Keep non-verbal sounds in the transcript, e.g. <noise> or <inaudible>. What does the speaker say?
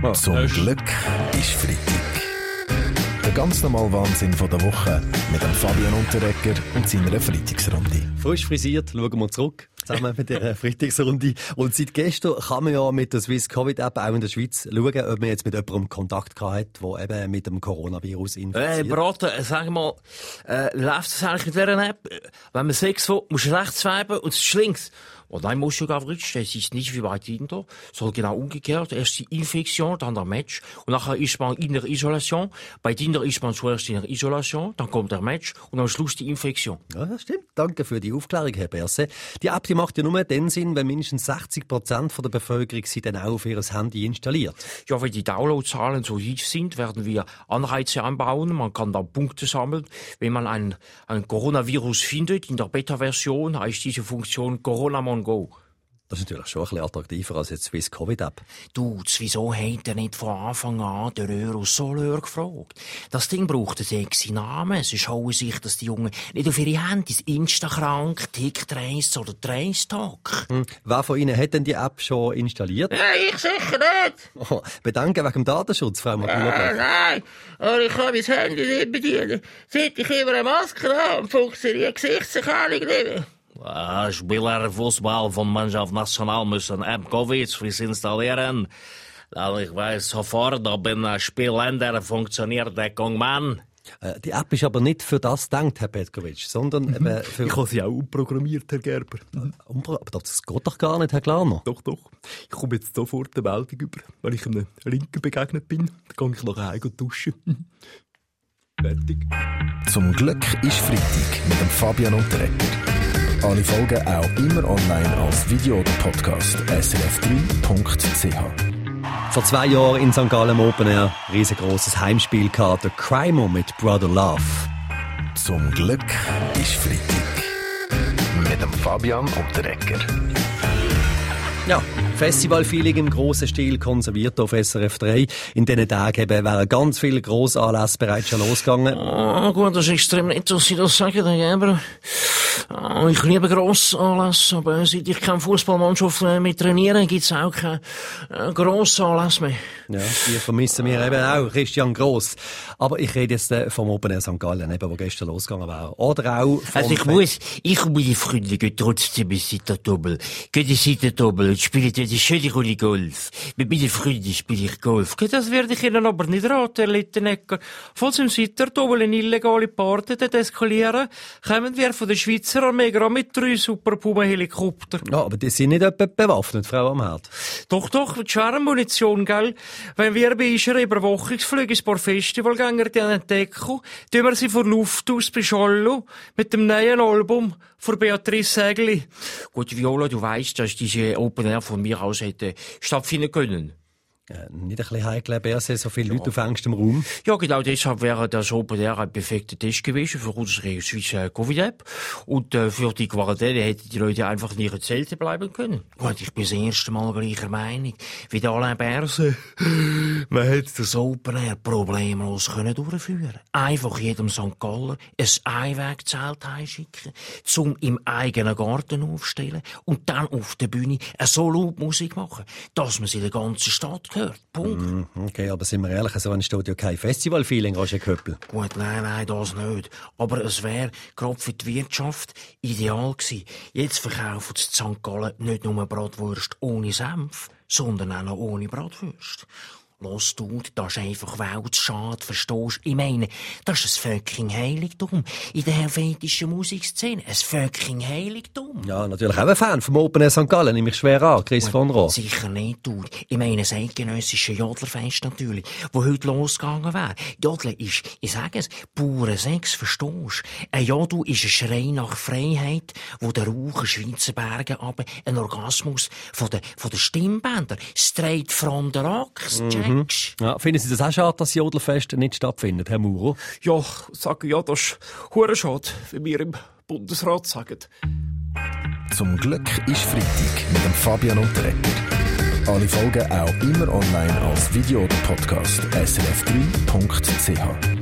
Oh, Zum Glück ist Freitag. Der ganz normale Wahnsinn von der Woche mit dem Fabian Unterrecker und seiner Freitagsrunde. Frisch frisiert, schauen wir zurück zusammen mit der Freitagsrunde. Und seit gestern kann man ja mit der Swiss Covid App auch in der Schweiz schauen, ob man jetzt mit jemandem Kontakt hat, der eben mit dem Coronavirus infiziert. Hey, Braten, sag mal, äh, läuft das eigentlich mit dieser App? Wenn man Sex will, musst du rechts swipen und es ist links. Und du gar nicht, das ist nicht wie bei Tinder, sondern genau umgekehrt. Erst die Infektion, dann der Match. Und nachher ist man in der Isolation. Bei Tinder ist man zuerst in der Isolation, dann kommt der Match und am Schluss die Infektion. Ja, das stimmt. Danke für die Aufklärung, Herr Berse. Die App die macht ja nur den Sinn, wenn mindestens 60 Prozent der Bevölkerung sie dann auch auf ihr Handy installiert. Ja, wenn die Downloadzahlen so hoch sind, werden wir Anreize anbauen. Man kann dann Punkte sammeln. Wenn man ein, ein Coronavirus findet, in der Beta-Version heißt diese Funktion Corona on Go. Das ist natürlich schon ein bisschen attraktiver als jetzt Swiss Covid App. Du, wieso hat er nicht von Anfang an der Eurosoleur gefragt? Das Ding braucht einen sexy Namen. Es schauen sich, dass die Jungen nicht auf ihre Handys Instakrank, TikTrace oder TraceTalk. Hm. Wer von Ihnen hat denn die App schon installiert? Ja, ich sicher nicht. Oh, bedanke wegen dem Datenschutz, Frau Magula. Äh, nein, aber ich kann mein Handy nicht bedienen. Seit ich immer eine Maske habe, funktioniert Gesichtserkennung nicht mehr. Uh, Spieler Fußball von Mannschaft National müssen App Covid frisch installieren. Da ich weiß sofort, ob ein Spielländer funktioniert der Gongman. Äh, die App ist aber nicht für das gedacht, Herr Petkovic, sondern <laughs> eben für... Ich habe sie auch umprogrammiert, Herr Gerber. Aber das geht doch gar nicht, Herr Klarner. Doch, doch. Ich komme jetzt sofort eine Meldung über. Wenn ich einem Linken begegnet bin, dann gehe ich nachher heim und duschen. Fertig. <laughs> Zum Glück ist Freitag mit dem Fabian Unterrecker. Alle Folgen auch immer online als Video oder Podcast srf3.ch. Vor zwei Jahren in St. Gallen Open Air riesengroßes Heimspiel gehabt, der Crimo mit Brother Love. Zum Glück ist Freitag. Mit dem Fabian Unterrecker. Ja, Festivalfeeling im grossen Stil konserviert auf SRF 3. In diesen Tagen eben wären ganz viele Grossanlässe bereits schon losgegangen. Oh, gut, das ist extrem nett, dass Sie das sagen, Herr Geber. Oh, ich liebe Grossanlässe, aber seit ich keine Fußballmannschaft mehr trainiere, gibt's auch keine äh, Grossanlässe mehr. Ja, die vermissen wir eben auch, Christian Gross. Aber ich rede jetzt äh, vom Open Air St. Gallen, eben, wo gestern losgegangen war. Oder auch vom Also ich muss, ich und meine Freunde gehen trotzdem in Seitendoppel. Gehen in Seitendoppel und spielen Runde Golf. Mit meinen Freunden spiele ich Golf. Das werde ich Ihnen aber nicht raten, Herr Littenecker. Falls im Seitendoppel eine illegale Party eskalieren, kommen wir von der Schweizer Armee gerade mit drei Superpuma-Helikoptern. Ja, aber die sind nicht etwa bewaffnet, Frau Amherd. Doch, doch, mit schwerer Munition, gell? Wenn wir bei unserer Überwachungsflüge ins paar Festivalgänger entdecken, tun wir sie von Luft aus beschallen mit dem neuen Album von Beatrice Sägli. Gut, Viola, du weißt, dass diese Open Air von mir aus hätte stattfinden können. Äh, nicht ein bisschen heikel, BRC, so viele Leute auf engstem Raum. Ja, genau deshalb wäre das Open Air ein perfekter Test gewesen für unsere Swiss Covid-App. Und äh, für die Quarantäne hätten die Leute einfach in ihren Zelten bleiben können. Gut, ich bin das erste Mal gleicher Meinung wie der Alain Berse. Man hätte das Open Air problemlos können durchführen Einfach jedem St. Galler ein Einwegzelt einschicken, zum im eigenen Garten aufstellen und dann auf der Bühne so laut Musik machen, dass man sie in der ganzen Stadt hört. Punkt. Mm, okay, aber sind wir ehrlich, so ein Studio kein Festival-Feeling, Roger Köppel. Gut, nein, nein, das nicht. Aber es wäre gerade für die Wirtschaft ideal gewesen. Jetzt verkaufen sie St. Gallen nicht nur Bratwurst ohne Senf, sondern auch noch ohne Bratwurst. Los, du, das ist einfach Weltschade, verstehst Ich meine, das ist ein fucking Heiligtum in der helvetischen Musikszene. Ein fucking Heiligtum. Ja, natürlich auch ein Fan vom Open Air St. Gallen, nehme ich schwer an, Chris von Rohr. Sicher nicht, du. Ich meine, das eidgenössische Jodlerfest natürlich, wo heute losgegangen wäre. Jodeln ist, ich sage es, pure Sex, verstehst Ein Jodel ist ein Schrei nach Freiheit, wo der Rauch Schweizer Bergen aber ein Orgasmus von den, von den Stimmbändern, straight from the rocks, Mhm. Ja, finden Sie das auch schade, dass das Jodelfest nicht stattfindet, Herr Muro? Ja, sage ja, das ist hure schade, wie wir im Bundesrat sagen. Zum Glück ist Freitag mit dem Fabian Unterrecker. Alle Folgen auch immer online als Video oder Podcast srf3.ch.